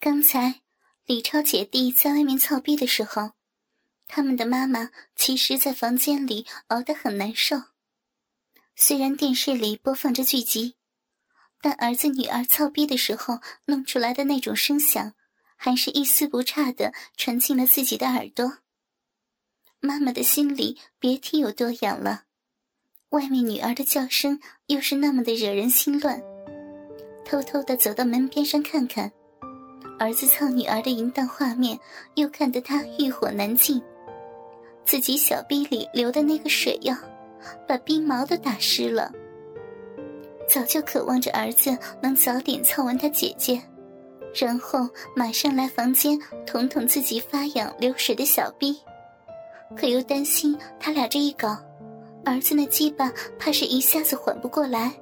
刚才李超姐弟在外面操逼的时候，他们的妈妈其实在房间里熬得很难受。虽然电视里播放着剧集，但儿子女儿操逼的时候弄出来的那种声响，还是一丝不差的传进了自己的耳朵。妈妈的心里别提有多痒了。外面女儿的叫声又是那么的惹人心乱，偷偷的走到门边上看看。儿子操女儿的淫荡画面，又看得他欲火难禁。自己小臂里流的那个水呀，把冰毛都打湿了。早就渴望着儿子能早点操完他姐姐，然后马上来房间捅捅自己发痒流水的小逼，可又担心他俩这一搞，儿子那鸡巴怕是一下子缓不过来。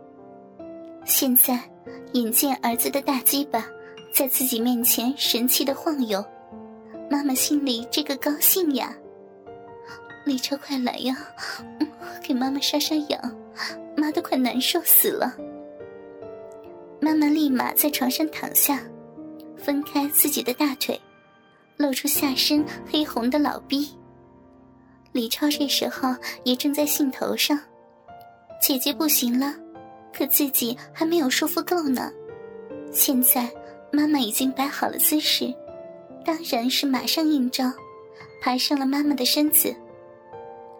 现在眼见儿子的大鸡巴。在自己面前神气的晃悠，妈妈心里这个高兴呀！李超，快来呀，给妈妈杀杀痒，妈都快难受死了。妈妈立马在床上躺下，分开自己的大腿，露出下身黑红的老逼。李超这时候也正在兴头上，姐姐不行了，可自己还没有舒服够呢，现在。妈妈已经摆好了姿势，当然是马上应招，爬上了妈妈的身子。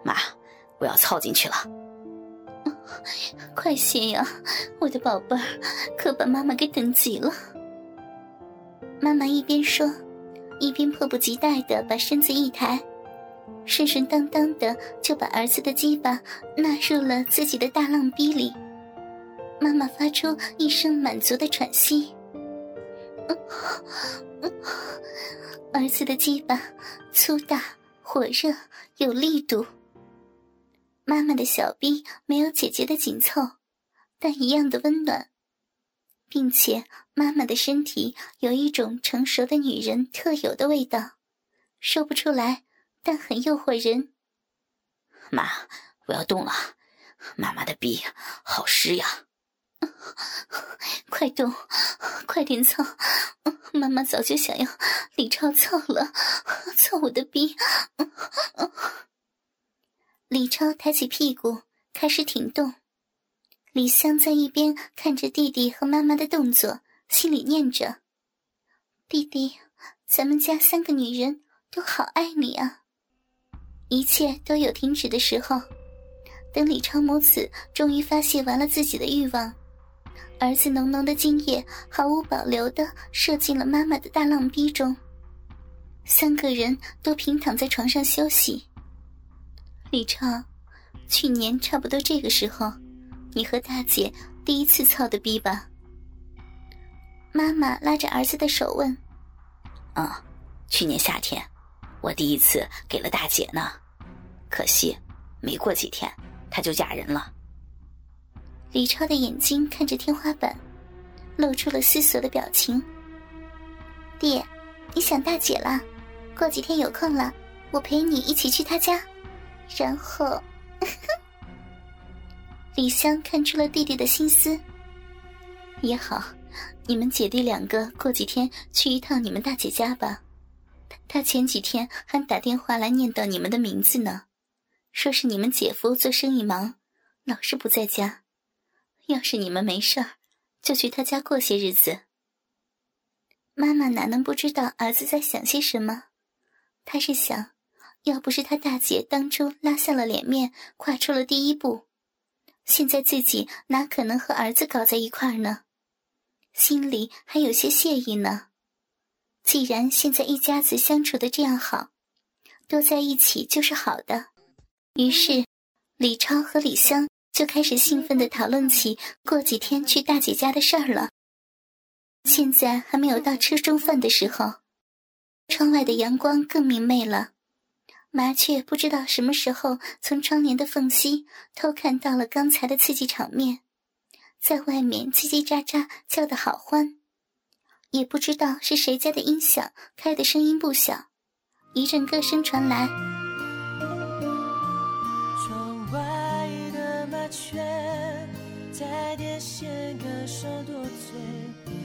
妈，我要操进去了，快些呀，我的宝贝儿，可把妈妈给等急了。妈妈一边说，一边迫不及待的把身子一抬，顺顺当当的就把儿子的鸡巴纳入了自己的大浪逼里。妈妈发出一声满足的喘息。儿子的鸡巴粗大、火热、有力度。妈妈的小臂没有姐姐的紧凑，但一样的温暖，并且妈妈的身体有一种成熟的女人特有的味道，说不出来，但很诱惑人。妈，我要动了，妈妈的臂好湿呀。快动，快点操！妈妈早就想要李超操了，操我的逼！李超抬起屁股开始挺动，李湘在一边看着弟弟和妈妈的动作，心里念着：“弟弟，咱们家三个女人都好爱你啊！”一切都有停止的时候，等李超母子终于发泄完了自己的欲望。儿子浓浓的精液毫无保留的射进了妈妈的大浪逼中，三个人都平躺在床上休息。李超，去年差不多这个时候，你和大姐第一次操的逼吧？妈妈拉着儿子的手问：“嗯，去年夏天，我第一次给了大姐呢，可惜没过几天，她就嫁人了。”李超的眼睛看着天花板，露出了思索的表情。弟，你想大姐了？过几天有空了，我陪你一起去她家。然后，李湘看出了弟弟的心思。也好，你们姐弟两个过几天去一趟你们大姐家吧。她前几天还打电话来念叨你们的名字呢，说是你们姐夫做生意忙，老是不在家。要是你们没事儿，就去他家过些日子。妈妈哪能不知道儿子在想些什么？他是想，要不是他大姐当初拉下了脸面，跨出了第一步，现在自己哪可能和儿子搞在一块儿呢？心里还有些谢意呢。既然现在一家子相处的这样好，多在一起就是好的。于是，李超和李湘。就开始兴奋的讨论起过几天去大姐家的事儿了。现在还没有到吃中饭的时候，窗外的阳光更明媚了。麻雀不知道什么时候从窗帘的缝隙偷看到了刚才的刺激场面，在外面叽叽喳喳叫得好欢。也不知道是谁家的音响开的声音不小，一阵歌声传来。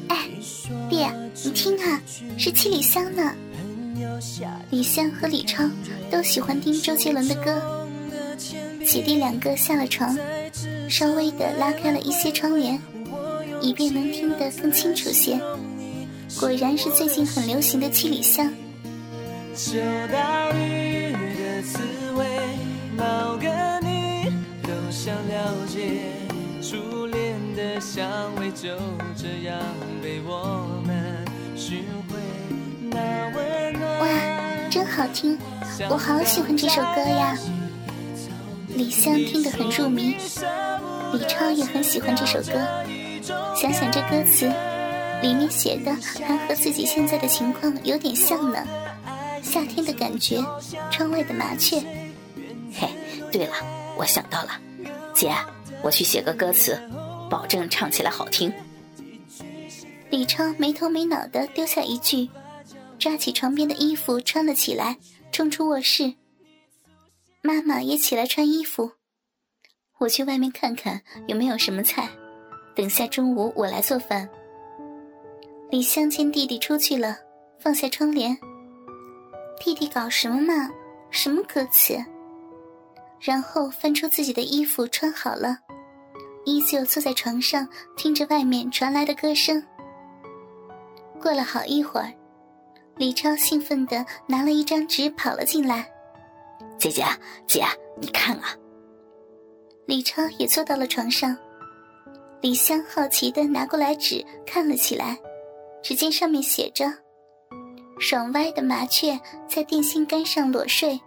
哎，爹，你听啊，是七里香呢。李湘和李超都喜欢听周杰伦的歌，姐弟两个下了床，稍微的拉开了一些窗帘，以便能听得更清楚些。果然是最近很流行的七里香。初恋的香味就这样被我们寻回。哇，真好听！我好喜欢这首歌呀。李湘听得很入迷，李超也很喜欢这首歌。想想这歌词，里面写的还和自己现在的情况有点像呢。夏天的感觉，窗外的麻雀。嘿，对了，我想到了，姐。我去写个歌词，保证唱起来好听。李超没头没脑的丢下一句，抓起床边的衣服穿了起来，冲出卧室。妈妈也起来穿衣服。我去外面看看有没有什么菜，等下中午我来做饭。李湘见弟弟出去了，放下窗帘。弟弟搞什么嘛？什么歌词？然后翻出自己的衣服穿好了。依旧坐在床上，听着外面传来的歌声。过了好一会儿，李超兴奋地拿了一张纸跑了进来。姐姐，姐，你看啊！李超也坐到了床上。李香好奇地拿过来纸看了起来，只见上面写着：“爽歪的麻雀在电线杆上裸睡，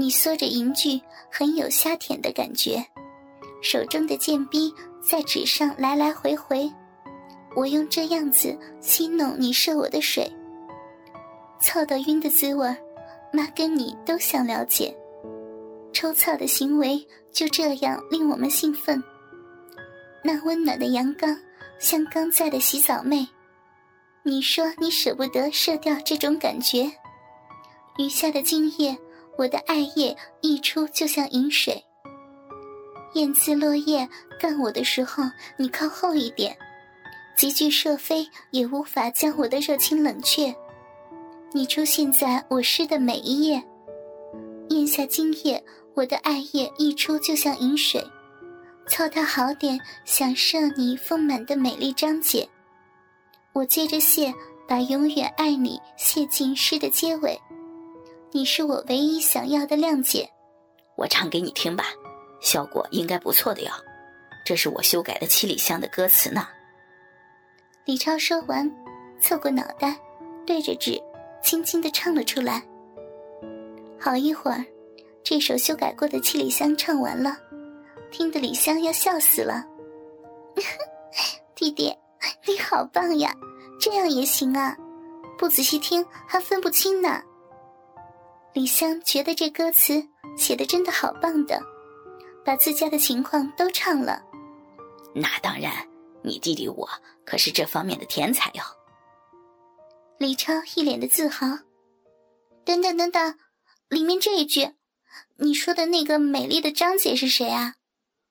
你缩着银具，很有瞎舔的感觉。”手中的剑逼在纸上来来回回，我用这样子戏弄你射我的水，操到晕的滋味妈跟你都想了解。抽操的行为就这样令我们兴奋。那温暖的阳刚像刚在的洗澡妹，你说你舍不得射掉这种感觉，余下的精液，我的爱液溢出就像饮水。燕子落叶干我的时候，你靠后一点，极具射飞也无法将我的热情冷却。你出现在我诗的每一页，咽下精液，我的爱液溢出就像饮水，操它好点，享受你丰满的美丽章节。我接着写，把永远爱你写进诗的结尾。你是我唯一想要的谅解，我唱给你听吧。效果应该不错的哟，这是我修改的七里香的歌词呢。李超说完，侧过脑袋，对着纸，轻轻的唱了出来。好一会儿，这首修改过的七里香唱完了，听得李香要笑死了。弟弟，你好棒呀，这样也行啊，不仔细听还分不清呢。李湘觉得这歌词写的真的好棒的。把自家的情况都唱了，那当然，你弟弟我可是这方面的天才哟。李超一脸的自豪。等等等等，里面这一句，你说的那个美丽的张姐是谁啊？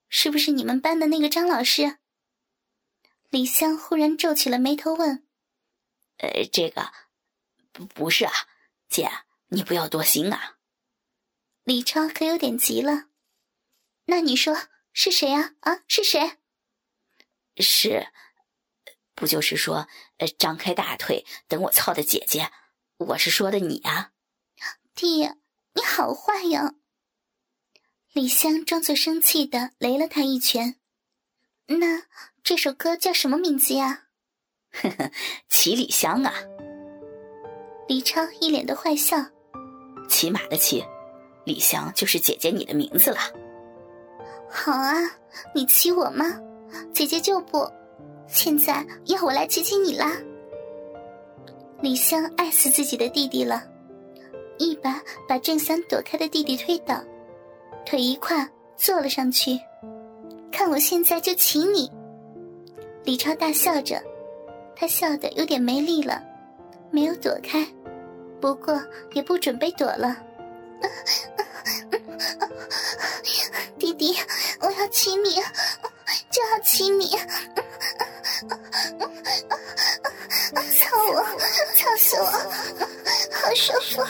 是不是你们班的那个张老师？李湘忽然皱起了眉头问：“呃，这个不不是啊，姐，你不要多心啊。”李超可有点急了。那你说是谁啊？啊，是谁？是，不就是说，呃，张开大腿等我操的姐姐？我是说的你啊，弟，你好坏呀！李湘装作生气的雷了他一拳。那这首歌叫什么名字呀？呵呵，七里香啊！李超一脸的坏笑。骑马的骑，李香就是姐姐你的名字了。好啊，你骑我吗？姐姐就不，现在要我来骑骑你啦。李香爱死自己的弟弟了，一把把正想躲开的弟弟推倒，腿一跨坐了上去，看我现在就骑你。李超大笑着，他笑得有点没力了，没有躲开，不过也不准备躲了。弟弟，我要亲你，就要亲你。操我，操死我，好舒服。